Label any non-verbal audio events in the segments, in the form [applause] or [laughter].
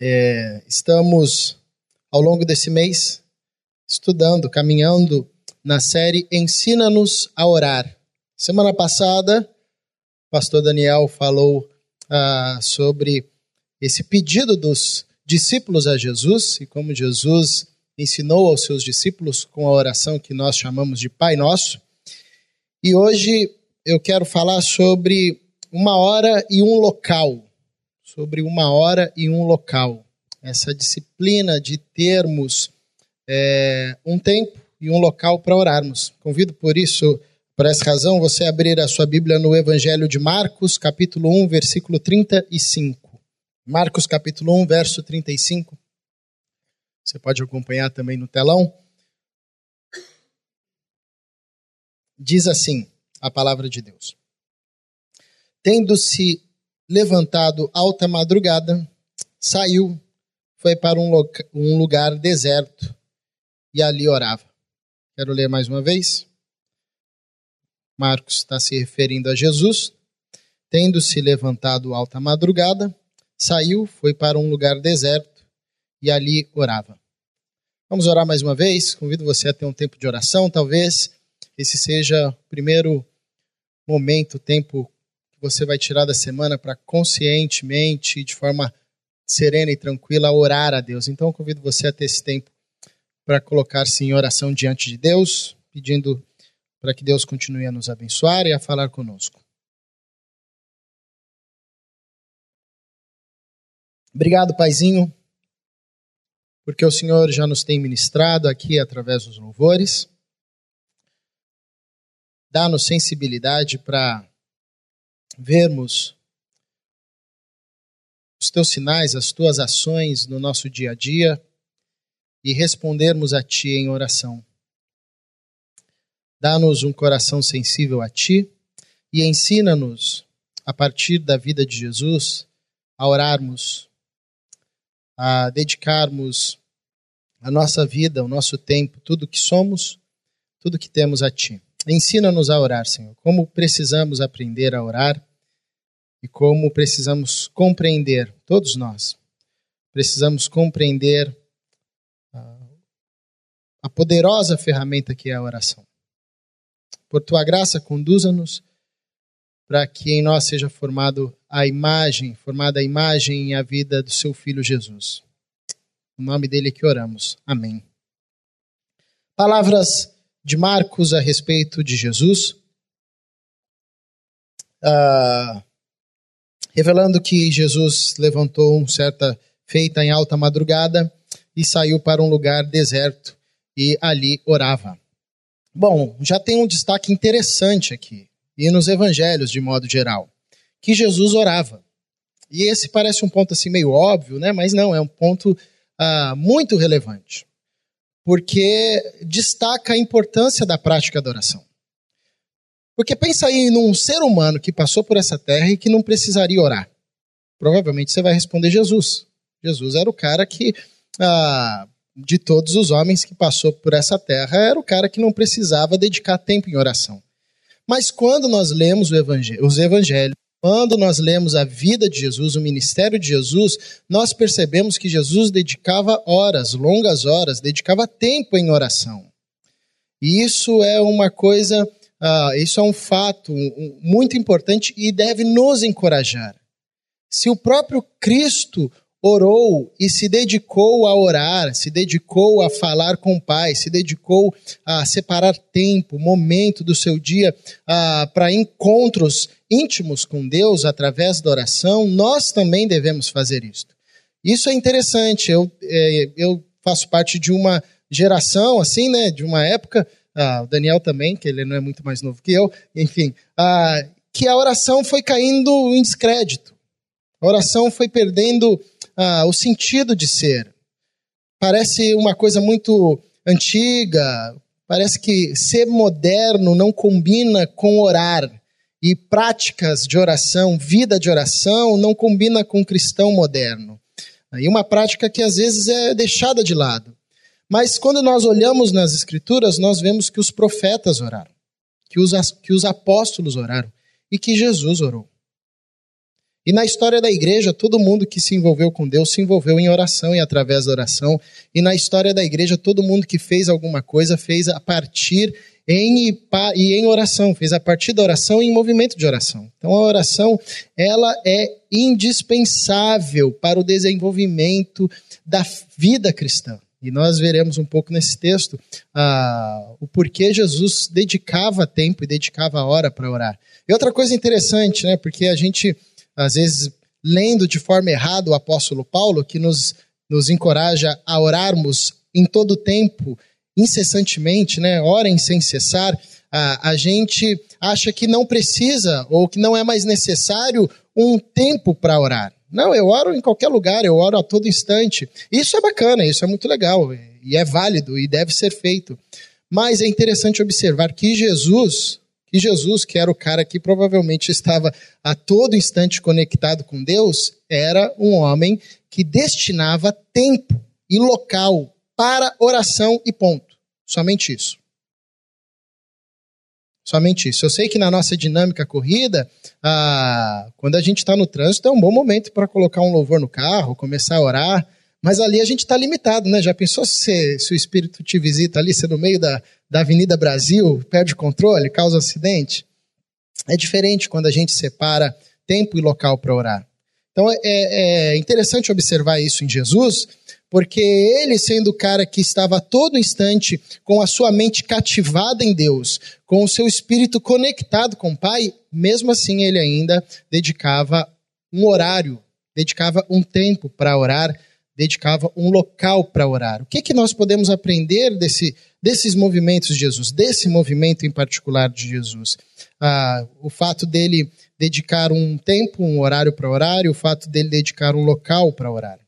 É, estamos, ao longo desse mês, estudando, caminhando na série Ensina-nos a Orar. Semana passada, o pastor Daniel falou ah, sobre esse pedido dos discípulos a Jesus e como Jesus ensinou aos seus discípulos com a oração que nós chamamos de Pai Nosso. E hoje eu quero falar sobre uma hora e um local sobre uma hora e um local. Essa disciplina de termos é, um tempo e um local para orarmos. Convido por isso, por essa razão, você a abrir a sua Bíblia no Evangelho de Marcos, capítulo 1, versículo 35. Marcos, capítulo 1, verso 35. Você pode acompanhar também no telão. Diz assim a palavra de Deus: Tendo-se levantado alta madrugada, saiu, foi para um, um lugar deserto e ali orava. Quero ler mais uma vez. Marcos está se referindo a Jesus. Tendo se levantado alta madrugada, saiu, foi para um lugar deserto e ali orava. Vamos orar mais uma vez. Convido você a ter um tempo de oração. Talvez esse seja o primeiro momento, tempo que você vai tirar da semana para conscientemente, de forma serena e tranquila, orar a Deus. Então, eu convido você a ter esse tempo para colocar-se em oração diante de Deus, pedindo para que Deus continue a nos abençoar e a falar conosco. Obrigado, Paizinho, porque o Senhor já nos tem ministrado aqui através dos louvores. Dá-nos sensibilidade para vermos os teus sinais, as tuas ações no nosso dia a dia e respondermos a Ti em oração. Dá-nos um coração sensível a Ti e ensina-nos, a partir da vida de Jesus, a orarmos, a dedicarmos a nossa vida, o nosso tempo, tudo que somos, tudo que temos a Ti. Ensina-nos a orar, Senhor, como precisamos aprender a orar e como precisamos compreender, todos nós, precisamos compreender a poderosa ferramenta que é a oração. Por tua graça, conduza-nos para que em nós seja formado a imagem, formada a imagem e a vida do seu filho Jesus. No nome dele que oramos. Amém. Palavras de Marcos a respeito de Jesus. Uh, revelando que Jesus levantou uma certa feita em alta madrugada e saiu para um lugar deserto e ali orava. Bom, já tem um destaque interessante aqui, e nos evangelhos de modo geral, que Jesus orava. E esse parece um ponto assim meio óbvio, né? mas não, é um ponto uh, muito relevante, porque destaca a importância da prática da oração. Porque pensa aí num ser humano que passou por essa terra e que não precisaria orar. Provavelmente você vai responder Jesus. Jesus era o cara que, ah, de todos os homens que passou por essa terra, era o cara que não precisava dedicar tempo em oração. Mas quando nós lemos evangel os evangelhos, quando nós lemos a vida de Jesus, o ministério de Jesus, nós percebemos que Jesus dedicava horas, longas horas, dedicava tempo em oração. E isso é uma coisa ah, isso é um fato muito importante e deve nos encorajar. Se o próprio Cristo orou e se dedicou a orar, se dedicou a falar com o Pai, se dedicou a separar tempo, momento do seu dia ah, para encontros íntimos com Deus através da oração, nós também devemos fazer isso. Isso é interessante. Eu, é, eu faço parte de uma geração, assim, né, de uma época ah, o Daniel também, que ele não é muito mais novo que eu, enfim, ah, que a oração foi caindo em descrédito. A oração foi perdendo ah, o sentido de ser. Parece uma coisa muito antiga, parece que ser moderno não combina com orar. E práticas de oração, vida de oração, não combina com cristão moderno. E uma prática que às vezes é deixada de lado. Mas quando nós olhamos nas Escrituras, nós vemos que os profetas oraram, que os, que os apóstolos oraram e que Jesus orou. E na história da igreja, todo mundo que se envolveu com Deus se envolveu em oração e através da oração. E na história da igreja, todo mundo que fez alguma coisa fez a partir em, e em oração, fez a partir da oração e em movimento de oração. Então a oração, ela é indispensável para o desenvolvimento da vida cristã. E nós veremos um pouco nesse texto ah, o porquê Jesus dedicava tempo e dedicava hora para orar. E outra coisa interessante, né, porque a gente, às vezes, lendo de forma errada o apóstolo Paulo, que nos, nos encoraja a orarmos em todo tempo incessantemente, né? Orem sem cessar. A, a gente acha que não precisa ou que não é mais necessário um tempo para orar. Não, eu oro em qualquer lugar, eu oro a todo instante. Isso é bacana, isso é muito legal e é válido e deve ser feito. Mas é interessante observar que Jesus, que Jesus, que era o cara que provavelmente estava a todo instante conectado com Deus, era um homem que destinava tempo e local para oração e ponto. Somente isso. Somente isso. Eu sei que na nossa dinâmica corrida, ah, quando a gente está no trânsito, é um bom momento para colocar um louvor no carro, começar a orar, mas ali a gente está limitado, né? Já pensou se, se, o Espírito te visita ali, você no meio da, da Avenida Brasil, perde controle, causa acidente? É diferente quando a gente separa tempo e local para orar. Então é, é interessante observar isso em Jesus, porque ele, sendo o cara que estava a todo instante com a sua mente cativada em Deus, com o seu espírito conectado com o Pai, mesmo assim ele ainda dedicava um horário, dedicava um tempo para orar, dedicava um local para orar. O que, que nós podemos aprender desse, desses movimentos de Jesus, desse movimento em particular de Jesus? Ah, o fato dele dedicar um tempo, um horário para orar, e o fato dele dedicar um local para orar.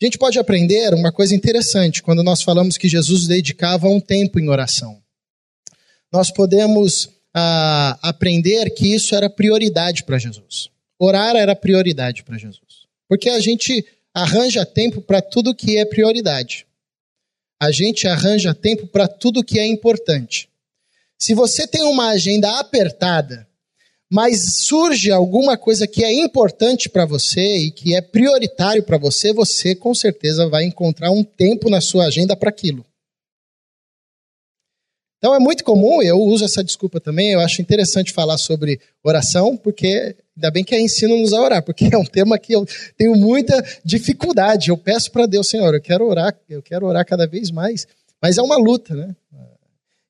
A gente pode aprender uma coisa interessante quando nós falamos que Jesus dedicava um tempo em oração. Nós podemos ah, aprender que isso era prioridade para Jesus. Orar era prioridade para Jesus. Porque a gente arranja tempo para tudo que é prioridade. A gente arranja tempo para tudo que é importante. Se você tem uma agenda apertada, mas surge alguma coisa que é importante para você e que é prioritário para você, você com certeza vai encontrar um tempo na sua agenda para aquilo. Então é muito comum, eu uso essa desculpa também, eu acho interessante falar sobre oração, porque ainda bem que é ensino-nos a orar, porque é um tema que eu tenho muita dificuldade. Eu peço para Deus, Senhor, eu quero orar, eu quero orar cada vez mais, mas é uma luta, né?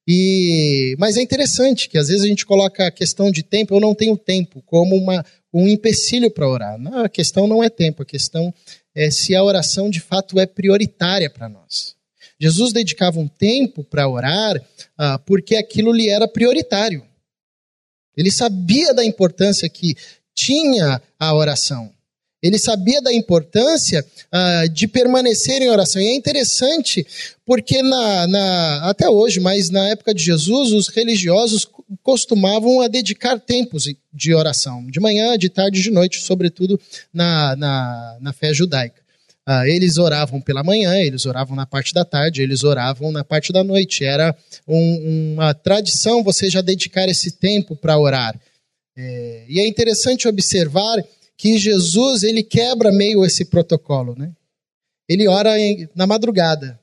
E, mas é interessante que às vezes a gente coloca a questão de tempo, eu não tenho tempo, como uma, um empecilho para orar. Não, a questão não é tempo, a questão é se a oração de fato é prioritária para nós. Jesus dedicava um tempo para orar ah, porque aquilo lhe era prioritário. Ele sabia da importância que tinha a oração. Ele sabia da importância uh, de permanecer em oração. E é interessante porque na, na, até hoje, mas na época de Jesus, os religiosos costumavam a dedicar tempos de oração, de manhã, de tarde e de noite, sobretudo na, na, na fé judaica. Uh, eles oravam pela manhã, eles oravam na parte da tarde, eles oravam na parte da noite. Era um, uma tradição você já dedicar esse tempo para orar. É, e é interessante observar que Jesus ele quebra meio esse protocolo, né? Ele ora em, na madrugada.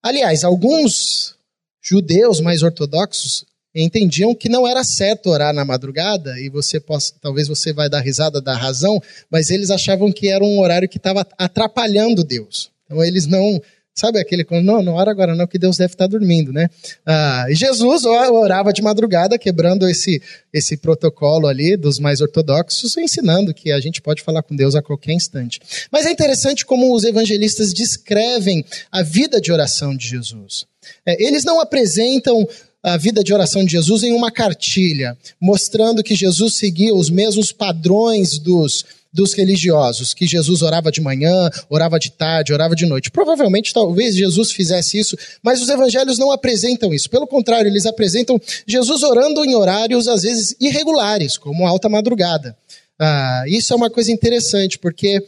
Aliás, alguns judeus mais ortodoxos entendiam que não era certo orar na madrugada e você possa, talvez você vai dar risada da razão, mas eles achavam que era um horário que estava atrapalhando Deus. Então eles não Sabe aquele quando, não, não ora agora não, que Deus deve estar dormindo, né? Ah, e Jesus orava de madrugada, quebrando esse, esse protocolo ali dos mais ortodoxos, ensinando que a gente pode falar com Deus a qualquer instante. Mas é interessante como os evangelistas descrevem a vida de oração de Jesus. É, eles não apresentam a vida de oração de Jesus em uma cartilha, mostrando que Jesus seguia os mesmos padrões dos dos religiosos, que Jesus orava de manhã, orava de tarde, orava de noite. Provavelmente, talvez Jesus fizesse isso, mas os evangelhos não apresentam isso. Pelo contrário, eles apresentam Jesus orando em horários, às vezes, irregulares, como alta madrugada. Ah, isso é uma coisa interessante, porque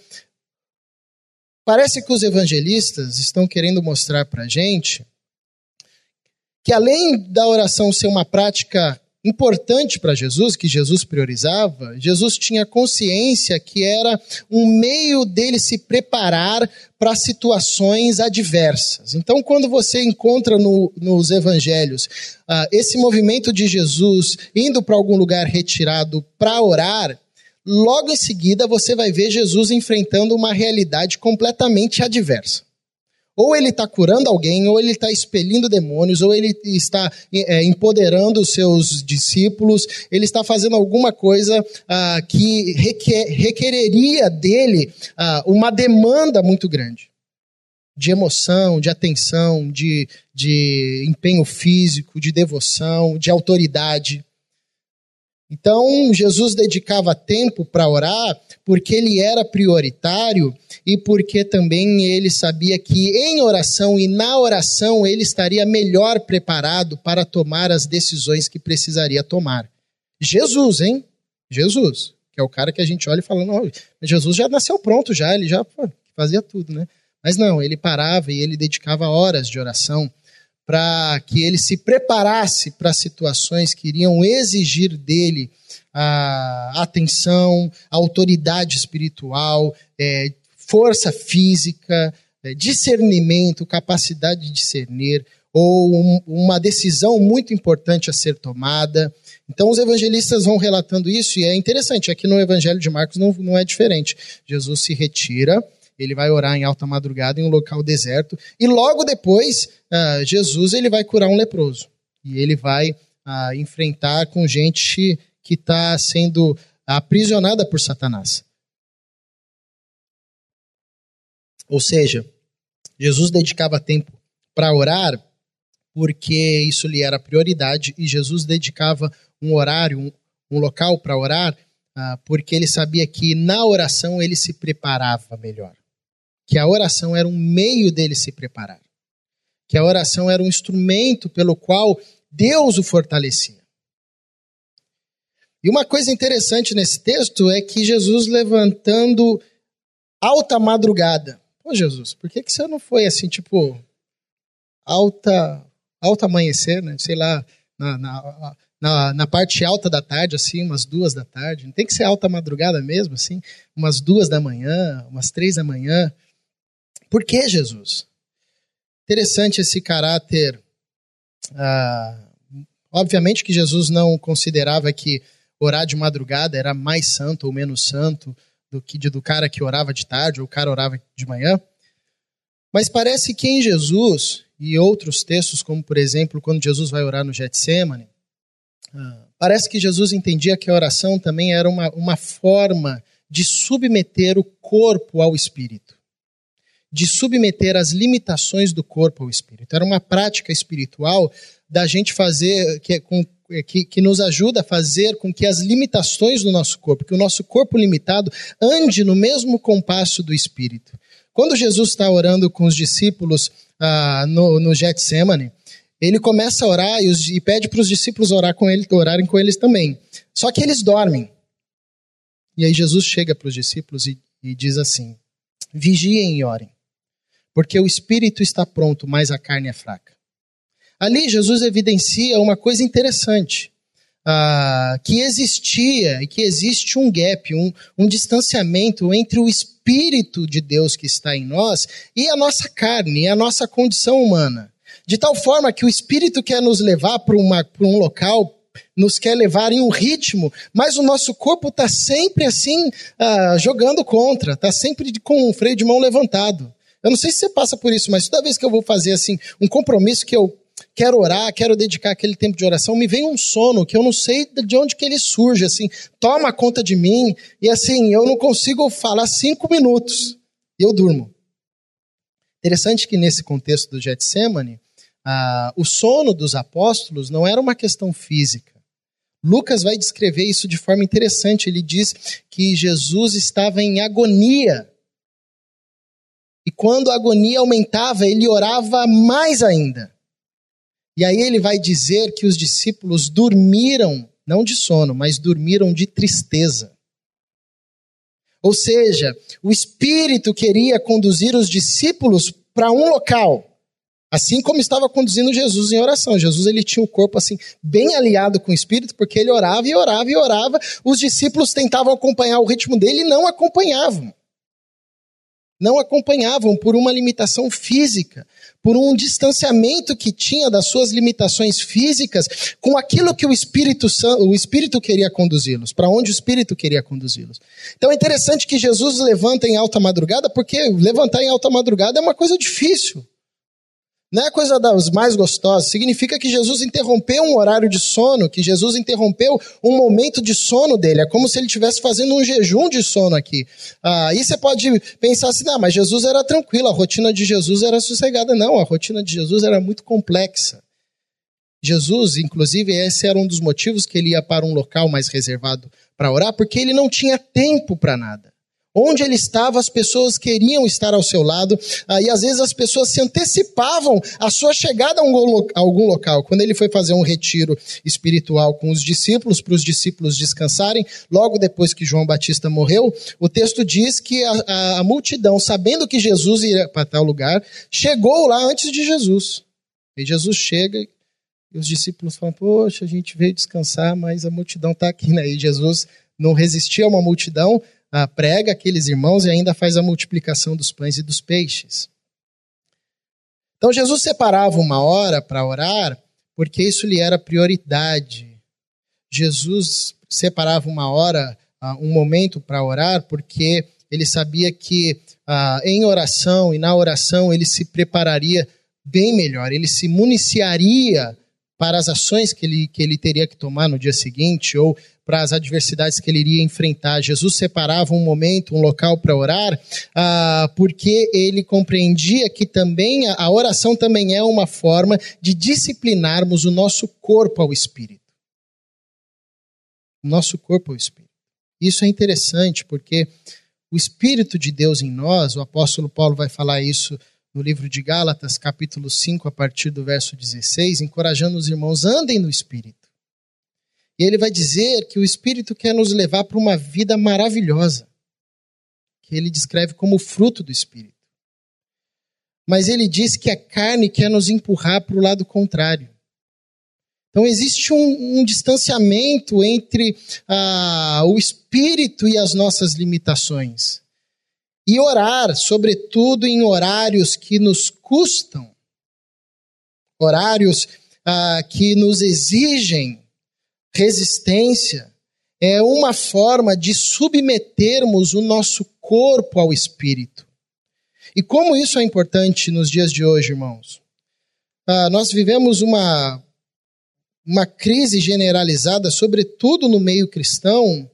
parece que os evangelistas estão querendo mostrar para a gente que, além da oração ser uma prática importante para Jesus, que Jesus priorizava, Jesus tinha consciência que era um meio dele se preparar para situações adversas. Então, quando você encontra no, nos evangelhos uh, esse movimento de Jesus indo para algum lugar retirado para orar, logo em seguida você vai ver Jesus enfrentando uma realidade completamente adversa. Ou ele está curando alguém, ou ele está expelindo demônios, ou ele está é, empoderando os seus discípulos, ele está fazendo alguma coisa ah, que requer, requereria dele ah, uma demanda muito grande de emoção, de atenção, de, de empenho físico, de devoção, de autoridade. Então, Jesus dedicava tempo para orar porque ele era prioritário e porque também ele sabia que em oração e na oração ele estaria melhor preparado para tomar as decisões que precisaria tomar. Jesus, hein? Jesus, que é o cara que a gente olha e fala, não, Jesus já nasceu pronto já, ele já pô, fazia tudo, né? Mas não, ele parava e ele dedicava horas de oração para que ele se preparasse para situações que iriam exigir dele a atenção, a autoridade espiritual, é, força física, é, discernimento, capacidade de discernir, ou um, uma decisão muito importante a ser tomada. Então, os evangelistas vão relatando isso, e é interessante, aqui no Evangelho de Marcos não, não é diferente. Jesus se retira, ele vai orar em alta madrugada em um local deserto, e logo depois, uh, Jesus ele vai curar um leproso. E ele vai uh, enfrentar com gente que está sendo aprisionada por Satanás. Ou seja, Jesus dedicava tempo para orar porque isso lhe era prioridade e Jesus dedicava um horário, um, um local para orar uh, porque ele sabia que na oração ele se preparava melhor que a oração era um meio dele se preparar, que a oração era um instrumento pelo qual Deus o fortalecia. E uma coisa interessante nesse texto é que Jesus levantando alta madrugada. Pô, Jesus, por que, que você não foi assim, tipo, alta, alta amanhecer, né? Sei lá, na, na, na, na, parte alta da tarde, assim, umas duas da tarde. Não tem que ser alta madrugada mesmo, assim, umas duas da manhã, umas três da manhã. Por que Jesus? Interessante esse caráter. Ah, obviamente que Jesus não considerava que orar de madrugada era mais santo ou menos santo do que do cara que orava de tarde ou o cara orava de manhã. Mas parece que em Jesus e outros textos, como por exemplo, quando Jesus vai orar no Getsemane, ah, parece que Jesus entendia que a oração também era uma, uma forma de submeter o corpo ao espírito de submeter as limitações do corpo ao espírito. Era uma prática espiritual da gente fazer, que, com, que, que nos ajuda a fazer com que as limitações do nosso corpo, que o nosso corpo limitado, ande no mesmo compasso do espírito. Quando Jesus está orando com os discípulos ah, no, no Getsemane, ele começa a orar e, os, e pede para os discípulos orar com ele, orarem com eles também. Só que eles dormem. E aí Jesus chega para os discípulos e, e diz assim: vigiem e orem porque o espírito está pronto, mas a carne é fraca. Ali Jesus evidencia uma coisa interessante, uh, que existia e que existe um gap, um, um distanciamento entre o espírito de Deus que está em nós e a nossa carne, a nossa condição humana. De tal forma que o espírito quer nos levar para um local, nos quer levar em um ritmo, mas o nosso corpo está sempre assim, uh, jogando contra, está sempre com o freio de mão levantado. Eu não sei se você passa por isso, mas toda vez que eu vou fazer assim um compromisso que eu quero orar, quero dedicar aquele tempo de oração, me vem um sono que eu não sei de onde que ele surge, assim, toma conta de mim e assim eu não consigo falar cinco minutos e eu durmo. Interessante que nesse contexto do Getsemane, ah, o sono dos apóstolos não era uma questão física. Lucas vai descrever isso de forma interessante. Ele diz que Jesus estava em agonia e quando a agonia aumentava, ele orava mais ainda. E aí ele vai dizer que os discípulos dormiram, não de sono, mas dormiram de tristeza. Ou seja, o Espírito queria conduzir os discípulos para um local, Assim como estava conduzindo Jesus em oração. Jesus ele tinha o corpo assim bem aliado com o espírito, porque ele orava e orava e orava. Os discípulos tentavam acompanhar o ritmo dele e não acompanhavam. Não acompanhavam por uma limitação física, por um distanciamento que tinha das suas limitações físicas com aquilo que o Espírito o Espírito queria conduzi-los, para onde o Espírito queria conduzi-los. Então é interessante que Jesus levanta em alta madrugada, porque levantar em alta madrugada é uma coisa difícil. Não é coisa das mais gostosas. Significa que Jesus interrompeu um horário de sono, que Jesus interrompeu um momento de sono dele. É como se ele estivesse fazendo um jejum de sono aqui. Ah, aí você pode pensar assim, não, mas Jesus era tranquilo, a rotina de Jesus era sossegada. Não, a rotina de Jesus era muito complexa. Jesus, inclusive, esse era um dos motivos que ele ia para um local mais reservado para orar, porque ele não tinha tempo para nada. Onde ele estava, as pessoas queriam estar ao seu lado, ah, e às vezes as pessoas se antecipavam a sua chegada a, algum local. Quando ele foi fazer um retiro espiritual com os discípulos, para os discípulos descansarem, logo depois que João Batista morreu, o texto diz que a, a, a multidão, sabendo que Jesus ia para tal lugar, chegou lá antes de Jesus. E Jesus chega e os discípulos falam: Poxa, a gente veio descansar, mas a multidão está aqui, né? E Jesus não resistia a uma multidão, ah, prega aqueles irmãos e ainda faz a multiplicação dos pães e dos peixes. Então Jesus separava uma hora para orar, porque isso lhe era prioridade. Jesus separava uma hora, ah, um momento para orar, porque ele sabia que ah, em oração e na oração ele se prepararia bem melhor, ele se municiaria para as ações que ele, que ele teria que tomar no dia seguinte, ou para as adversidades que ele iria enfrentar. Jesus separava um momento, um local para orar, ah, porque ele compreendia que também a oração também é uma forma de disciplinarmos o nosso corpo ao Espírito. O nosso corpo ao Espírito. Isso é interessante porque o Espírito de Deus em nós, o apóstolo Paulo vai falar isso no livro de Gálatas, capítulo 5, a partir do verso 16, encorajando os irmãos, andem no Espírito. E ele vai dizer que o Espírito quer nos levar para uma vida maravilhosa, que ele descreve como fruto do Espírito. Mas ele diz que a carne quer nos empurrar para o lado contrário. Então existe um, um distanciamento entre ah, o Espírito e as nossas limitações. E orar, sobretudo em horários que nos custam, horários ah, que nos exigem resistência é uma forma de submetermos o nosso corpo ao espírito. E como isso é importante nos dias de hoje, irmãos? Ah, nós vivemos uma, uma crise generalizada, sobretudo no meio cristão,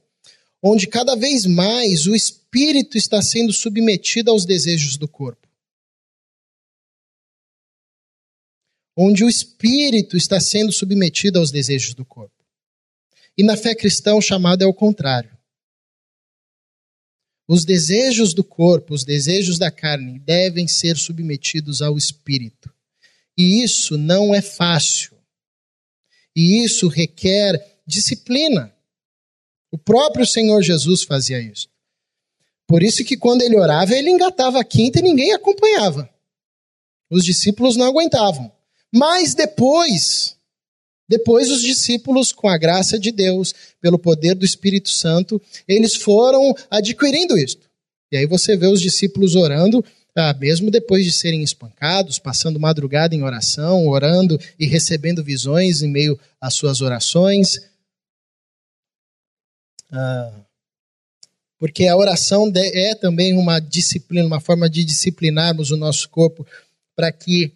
onde cada vez mais o espírito está sendo submetido aos desejos do corpo. Onde o espírito está sendo submetido aos desejos do corpo. E na fé cristã o chamado é o contrário. Os desejos do corpo, os desejos da carne devem ser submetidos ao espírito. E isso não é fácil. E isso requer disciplina. O próprio Senhor Jesus fazia isso. Por isso que quando ele orava, ele engatava a quinta e ninguém acompanhava. Os discípulos não aguentavam. Mas depois, depois, os discípulos, com a graça de Deus, pelo poder do Espírito Santo, eles foram adquirindo isto. E aí você vê os discípulos orando, ah, mesmo depois de serem espancados, passando madrugada em oração, orando e recebendo visões em meio às suas orações. Ah, porque a oração é também uma disciplina, uma forma de disciplinarmos o nosso corpo para que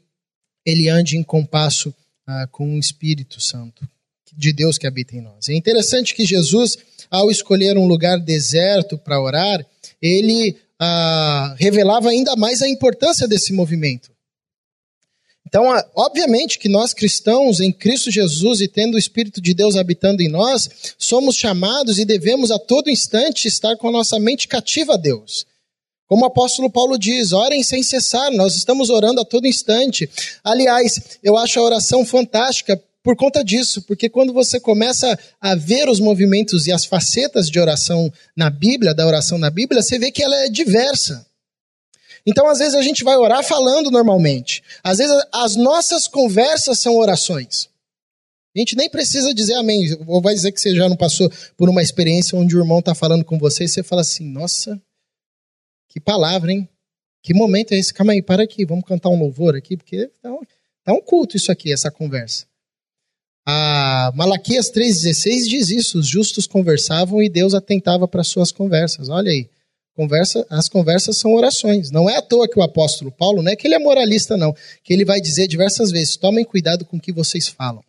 ele ande em compasso ah, com o Espírito Santo de Deus que habita em nós. É interessante que Jesus, ao escolher um lugar deserto para orar, ele ah, revelava ainda mais a importância desse movimento. Então, ah, obviamente que nós cristãos em Cristo Jesus e tendo o Espírito de Deus habitando em nós, somos chamados e devemos a todo instante estar com a nossa mente cativa a Deus. Como o apóstolo Paulo diz, orem sem cessar, nós estamos orando a todo instante. Aliás, eu acho a oração fantástica por conta disso, porque quando você começa a ver os movimentos e as facetas de oração na Bíblia, da oração na Bíblia, você vê que ela é diversa. Então, às vezes, a gente vai orar falando normalmente. Às vezes, as nossas conversas são orações. A gente nem precisa dizer amém. Ou vai dizer que você já não passou por uma experiência onde o irmão está falando com você e você fala assim: nossa, que palavra, hein? Que momento é esse? Calma aí, para aqui, vamos cantar um louvor aqui, porque tá um, tá um culto isso aqui, essa conversa. A Malaquias 3,16 diz isso: os justos conversavam e Deus atentava para suas conversas. Olha aí. Conversa, as conversas são orações. Não é à toa que o apóstolo Paulo, não é que ele é moralista, não, que ele vai dizer diversas vezes: tomem cuidado com o que vocês falam.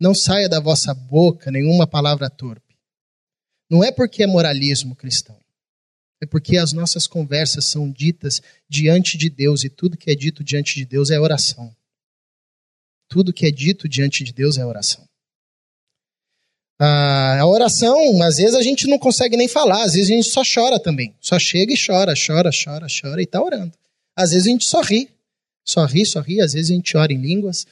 Não saia da vossa boca nenhuma palavra torpe. Não é porque é moralismo cristão. É porque as nossas conversas são ditas diante de Deus e tudo que é dito diante de Deus é oração. Tudo que é dito diante de Deus é oração. Ah, a oração, às vezes a gente não consegue nem falar, às vezes a gente só chora também. Só chega e chora, chora, chora, chora e está orando. Às vezes a gente só ri, só ri, só ri, às vezes a gente ora em línguas.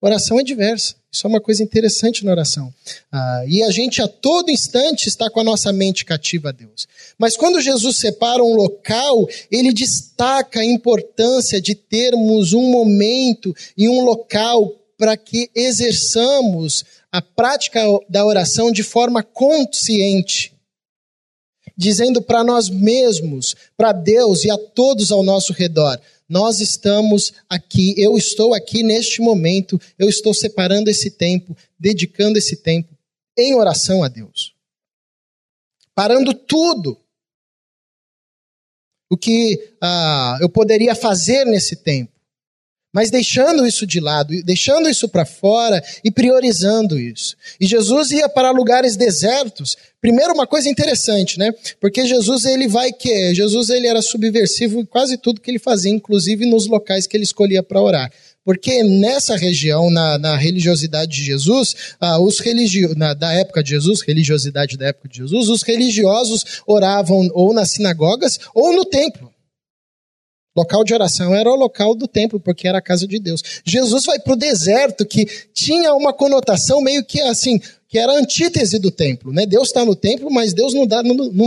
Oração é diversa. Isso é uma coisa interessante na oração. Ah, e a gente a todo instante está com a nossa mente cativa a Deus. Mas quando Jesus separa um local, ele destaca a importância de termos um momento e um local para que exerçamos a prática da oração de forma consciente, dizendo para nós mesmos, para Deus e a todos ao nosso redor: nós estamos aqui, eu estou aqui neste momento, eu estou separando esse tempo, dedicando esse tempo em oração a Deus. Parando tudo o que ah, eu poderia fazer nesse tempo mas deixando isso de lado, deixando isso para fora e priorizando isso. E Jesus ia para lugares desertos. Primeiro uma coisa interessante, né? Porque Jesus ele vai que Jesus ele era subversivo em quase tudo que ele fazia, inclusive nos locais que ele escolhia para orar. Porque nessa região, na, na religiosidade de Jesus, ah, os religio, na, da época de Jesus, religiosidade da época de Jesus, os religiosos oravam ou nas sinagogas ou no templo. Local de oração era o local do templo, porque era a casa de Deus. Jesus vai para o deserto, que tinha uma conotação meio que assim, que era a antítese do templo. Né? Deus está no templo, mas Deus não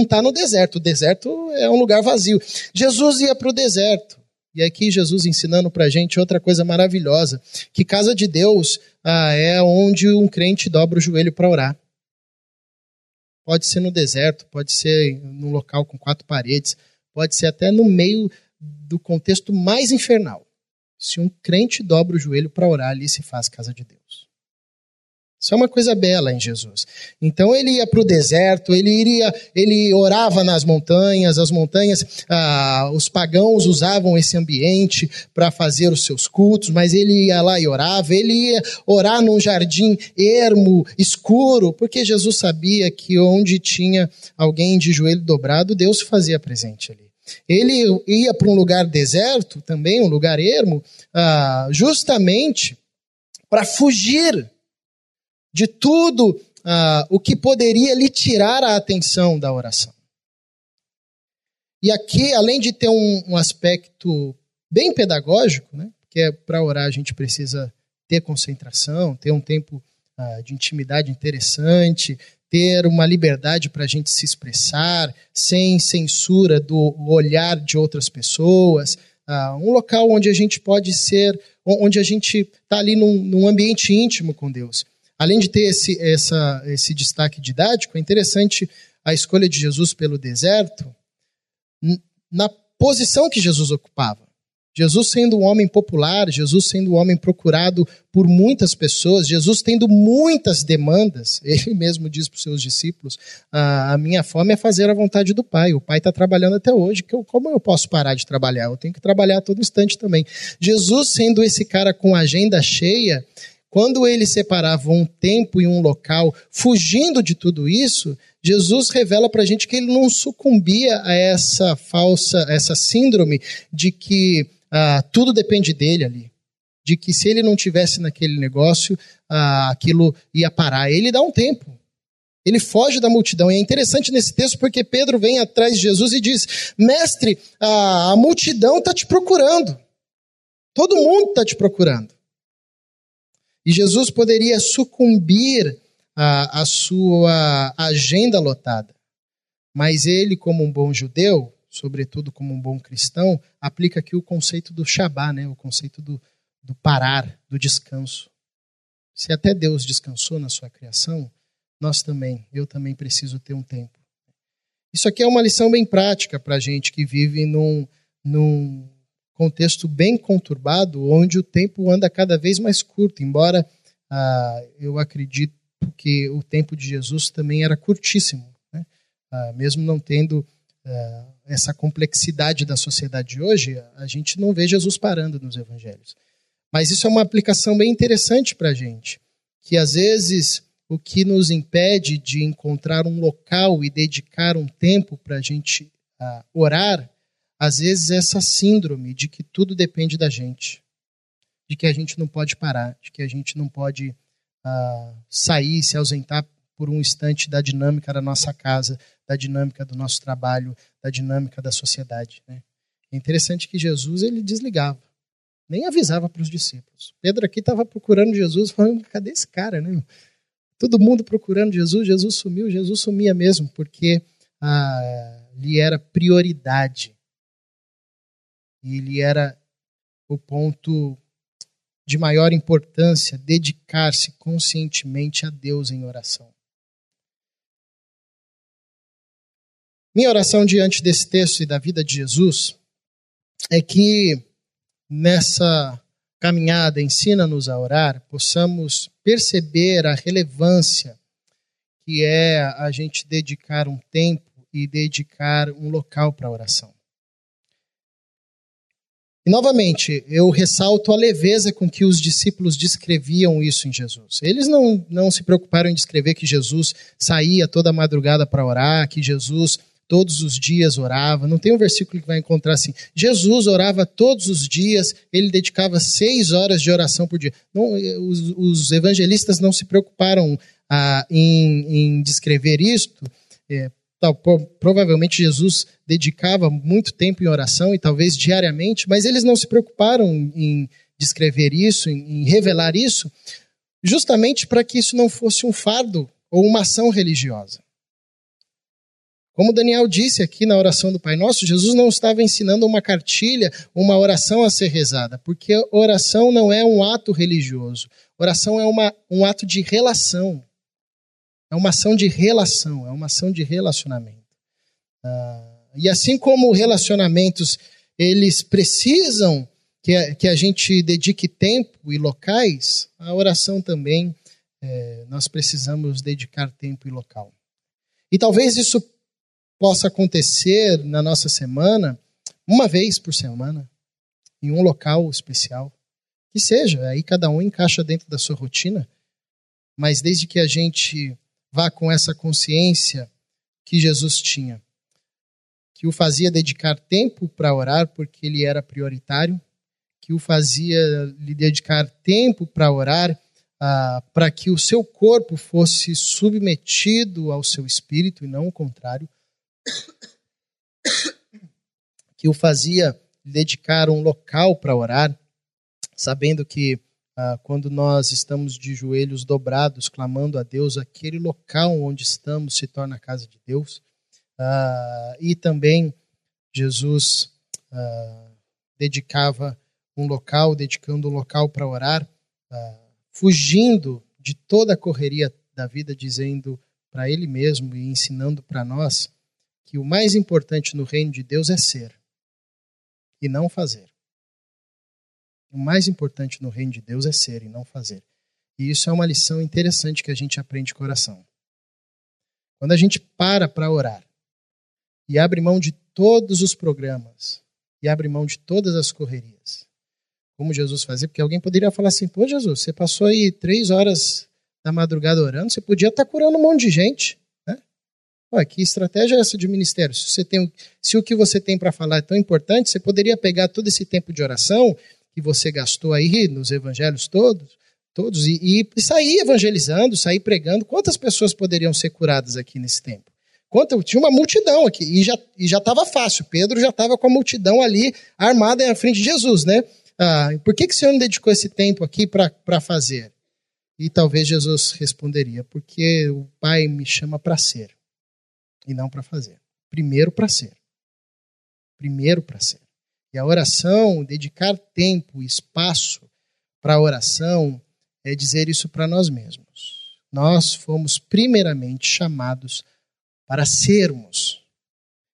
está no deserto. O deserto é um lugar vazio. Jesus ia para o deserto. E aqui Jesus ensinando para a gente outra coisa maravilhosa, que casa de Deus ah, é onde um crente dobra o joelho para orar. Pode ser no deserto, pode ser num local com quatro paredes, pode ser até no meio do contexto mais infernal. Se um crente dobra o joelho para orar, ali se faz casa de Deus. Isso é uma coisa bela em Jesus. Então ele ia para o deserto, ele iria, ele orava nas montanhas, as montanhas, ah, os pagãos usavam esse ambiente para fazer os seus cultos, mas ele ia lá e orava, ele ia orar num jardim ermo, escuro, porque Jesus sabia que onde tinha alguém de joelho dobrado, Deus fazia presente ali. Ele ia para um lugar deserto, também um lugar ermo, ah, justamente para fugir de tudo ah, o que poderia lhe tirar a atenção da oração. E aqui, além de ter um, aspecto bem pedagógico, né, porque é, para orar a gente precisa ter concentração, ter um tempo ah, de intimidade interessante, ter uma liberdade para a gente se expressar, sem censura do olhar de outras pessoas, uh, um local onde a gente pode ser, onde a gente está ali num, num, ambiente íntimo com Deus. Além de ter esse, essa, esse destaque didático, é interessante a escolha de Jesus pelo deserto, na posição que Jesus ocupava. Jesus sendo um homem popular, Jesus sendo um homem procurado por muitas pessoas, Jesus tendo muitas demandas, [laughs] ele mesmo diz para os seus discípulos: a minha fome é fazer a vontade do Pai. O Pai está trabalhando até hoje, que eu, como eu posso parar de trabalhar? Eu tenho que trabalhar a todo instante também. Jesus sendo esse cara com agenda cheia, quando ele separava um tempo e um local, fugindo de tudo isso, Jesus revela para a gente que ele não sucumbia a essa falsa, essa síndrome de que ah, tudo depende dele ali. De que se ele não tivesse naquele negócio, ah, aquilo ia parar. Ele dá um tempo. Ele foge da multidão. E é interessante nesse texto porque Pedro vem atrás de Jesus e diz: Mestre, a, a multidão está te procurando. Todo mundo está te procurando. E Jesus poderia sucumbir à sua agenda lotada. Mas ele, como um bom judeu, sobretudo como um bom cristão, aplica aqui o conceito do Shabá, né? o conceito do, do parar, do descanso. Se até Deus descansou na sua criação, nós também, eu também preciso ter um tempo. Isso aqui é uma lição bem prática para a gente que vive num, num contexto bem conturbado, onde o tempo anda cada vez mais curto, embora ah, eu acredito que o tempo de Jesus também era curtíssimo, né? ah, mesmo não tendo essa complexidade da sociedade de hoje, a gente não vê Jesus parando nos evangelhos. Mas isso é uma aplicação bem interessante para a gente, que às vezes o que nos impede de encontrar um local e dedicar um tempo para a gente uh, orar, às vezes é essa síndrome de que tudo depende da gente, de que a gente não pode parar, de que a gente não pode uh, sair, se ausentar por um instante da dinâmica da nossa casa, da dinâmica do nosso trabalho, da dinâmica da sociedade. Né? É interessante que Jesus ele desligava, nem avisava para os discípulos. Pedro aqui estava procurando Jesus, falando: cadê esse cara? Né? Todo mundo procurando Jesus, Jesus sumiu, Jesus sumia mesmo, porque ah, lhe era prioridade. E lhe era o ponto de maior importância dedicar-se conscientemente a Deus em oração. Minha oração diante desse texto e da vida de Jesus é que nessa caminhada ensina-nos a orar, possamos perceber a relevância que é a gente dedicar um tempo e dedicar um local para a oração. E novamente, eu ressalto a leveza com que os discípulos descreviam isso em Jesus. Eles não, não se preocuparam em descrever que Jesus saía toda madrugada para orar, que Jesus todos os dias orava. Não tem um versículo que vai encontrar assim: Jesus orava todos os dias, ele dedicava seis horas de oração por dia. Não, os, os evangelistas não se preocuparam ah, em, em, descrever isto. É, tal, provavelmente Jesus dedicava muito tempo em oração e talvez diariamente, mas eles não se preocuparam em descrever isso, em, em revelar isso, justamente para que isso não fosse um fardo ou uma ação religiosa. Como Daniel disse aqui na oração do Pai Nosso, Jesus não estava ensinando uma cartilha, uma oração a ser rezada, porque oração não é um ato religioso. Oração é uma, um ato de relação. É uma ação de relação, é uma ação de relacionamento. Ah, e assim como relacionamentos, eles precisam que a, que a gente dedique tempo e locais, a oração também, é, nós precisamos dedicar tempo e local. E talvez isso possa acontecer na nossa semana, uma vez por semana, em um local especial. Que seja, aí cada um encaixa dentro da sua rotina, mas desde que a gente vá com essa consciência que Jesus tinha, que o fazia dedicar tempo para orar porque ele era prioritário, que o fazia lhe dedicar tempo para orar ah, para que o seu corpo fosse submetido ao seu espírito e não o contrário, que o fazia dedicar um local para orar, sabendo que ah, quando nós estamos de joelhos dobrados, clamando a Deus, aquele local onde estamos se torna a casa de Deus. Ah, e também Jesus ah, dedicava um local, dedicando um local para orar, ah, fugindo de toda a correria da vida, dizendo para ele mesmo e ensinando para nós que o mais importante no reino de Deus é ser e não fazer. O mais importante no reino de Deus é ser e não fazer. E isso é uma lição interessante que a gente aprende com oração. Quando a gente para para orar e abre mão de todos os programas e abre mão de todas as correrias, como Jesus fazia, porque alguém poderia falar assim: pô, Jesus, você passou aí três horas da madrugada orando, você podia estar curando um monte de gente. Ué, que estratégia é essa de ministério? Se, você tem, se o que você tem para falar é tão importante, você poderia pegar todo esse tempo de oração que você gastou aí nos evangelhos todos, todos e, e sair evangelizando, sair pregando. Quantas pessoas poderiam ser curadas aqui nesse tempo? Quanto, tinha uma multidão aqui e já já estava fácil. Pedro já estava com a multidão ali armada na frente de Jesus, né? Ah, por que, que o Senhor não dedicou esse tempo aqui para fazer? E talvez Jesus responderia: porque o Pai me chama para ser e não para fazer. Primeiro para ser. primeiro para ser. E a oração, dedicar tempo, espaço para a oração, é dizer isso para nós mesmos. Nós fomos primeiramente chamados para sermos.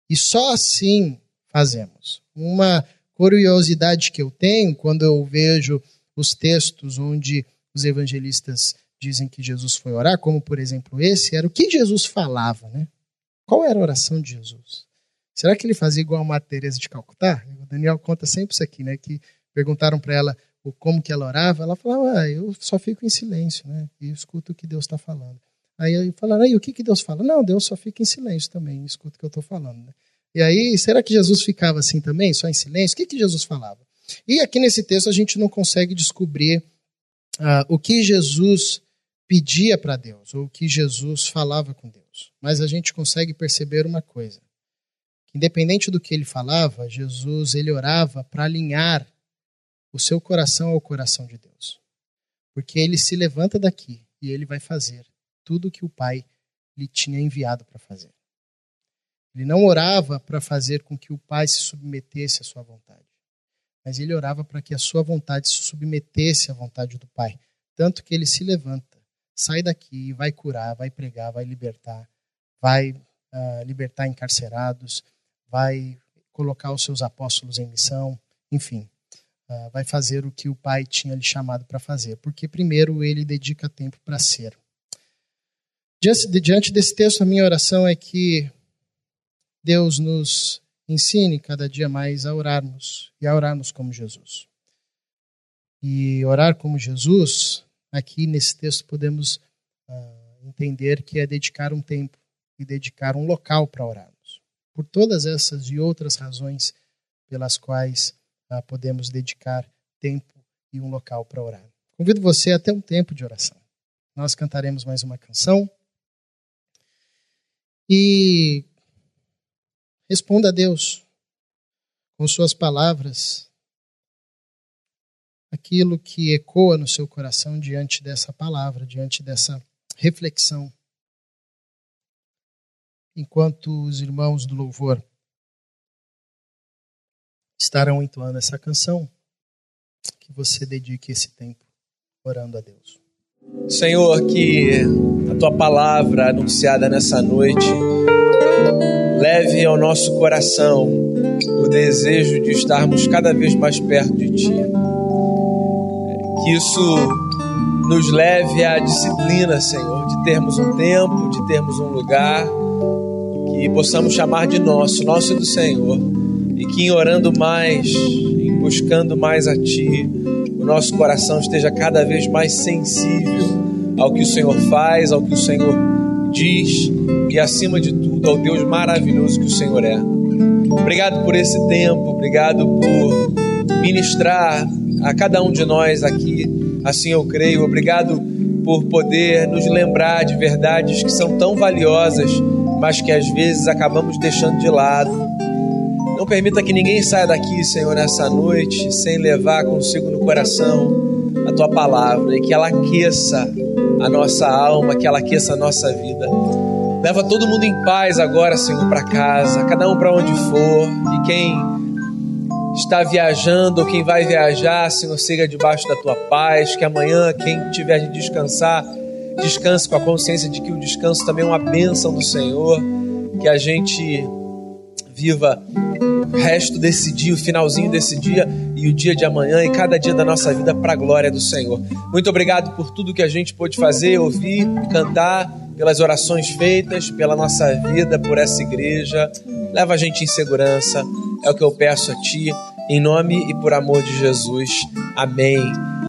E só assim fazemos. Uma curiosidade que eu tenho quando eu vejo os textos onde os evangelistas dizem que Jesus foi orar, como por exemplo esse, era o que Jesus falava, né? Qual era a oração de Jesus? Será que ele fazia igual a uma Teresa de Calcutá? O Daniel conta sempre isso aqui, né? Que perguntaram para ela como que ela orava, ela falava, ah, eu só fico em silêncio, né? E escuto o que Deus está falando. Aí falaram, aí o que, que Deus fala? Não, Deus só fica em silêncio também, escuta o que eu estou falando. Né? E aí, será que Jesus ficava assim também, só em silêncio? O que, que Jesus falava? E aqui nesse texto a gente não consegue descobrir uh, o que Jesus pedia para Deus, ou o que Jesus falava com Deus. Mas a gente consegue perceber uma coisa. Independente do que ele falava, Jesus ele orava para alinhar o seu coração ao coração de Deus. Porque ele se levanta daqui e ele vai fazer tudo o que o Pai lhe tinha enviado para fazer. Ele não orava para fazer com que o Pai se submetesse à sua vontade, mas ele orava para que a sua vontade se submetesse à vontade do Pai. Tanto que ele se levanta, sai daqui vai curar, vai pregar, vai libertar, vai uh, libertar encarcerados, vai colocar os seus apóstolos em missão, enfim, uh, vai fazer o que o Pai tinha lhe chamado para fazer, porque primeiro ele dedica tempo para ser. Diante desse texto, a minha oração é que Deus nos ensine cada dia mais a orarmos e a orarmos como Jesus. E orar como Jesus, aqui nesse texto podemos uh, entender que é dedicar um tempo e dedicar um local para orarmos. Por todas essas e outras razões pelas quais uh, podemos dedicar tempo e um local para orar. Convido você a ter um tempo de oração. Nós cantaremos mais uma canção. E Responda a Deus com suas palavras aquilo que ecoa no seu coração diante dessa palavra, diante dessa reflexão. Enquanto os irmãos do louvor estarão entoando essa canção, que você dedique esse tempo orando a Deus. Senhor, que a tua palavra anunciada nessa noite leve ao nosso coração o desejo de estarmos cada vez mais perto de Ti. Que isso nos leve à disciplina, Senhor, de termos um tempo, de termos um lugar que possamos chamar de nosso, nosso do Senhor, e que em orando mais, em buscando mais a Ti, o nosso coração esteja cada vez mais sensível ao que o Senhor faz, ao que o Senhor diz e, acima de tudo, ao Deus maravilhoso que o Senhor é. Obrigado por esse tempo, obrigado por ministrar a cada um de nós aqui, assim eu creio. Obrigado por poder nos lembrar de verdades que são tão valiosas, mas que às vezes acabamos deixando de lado. Não permita que ninguém saia daqui, Senhor, nessa noite, sem levar consigo no coração a tua palavra e que ela aqueça a nossa alma, que ela aqueça a nossa vida. Leva todo mundo em paz agora, Senhor, para casa, cada um para onde for. E quem está viajando ou quem vai viajar, Senhor, siga debaixo da tua paz. Que amanhã, quem tiver de descansar, descanse com a consciência de que o descanso também é uma bênção do Senhor. Que a gente viva o resto desse dia, o finalzinho desse dia e o dia de amanhã e cada dia da nossa vida para a glória do Senhor. Muito obrigado por tudo que a gente pôde fazer, ouvir, cantar, pelas orações feitas, pela nossa vida, por essa igreja. Leva a gente em segurança, é o que eu peço a Ti, em nome e por amor de Jesus. Amém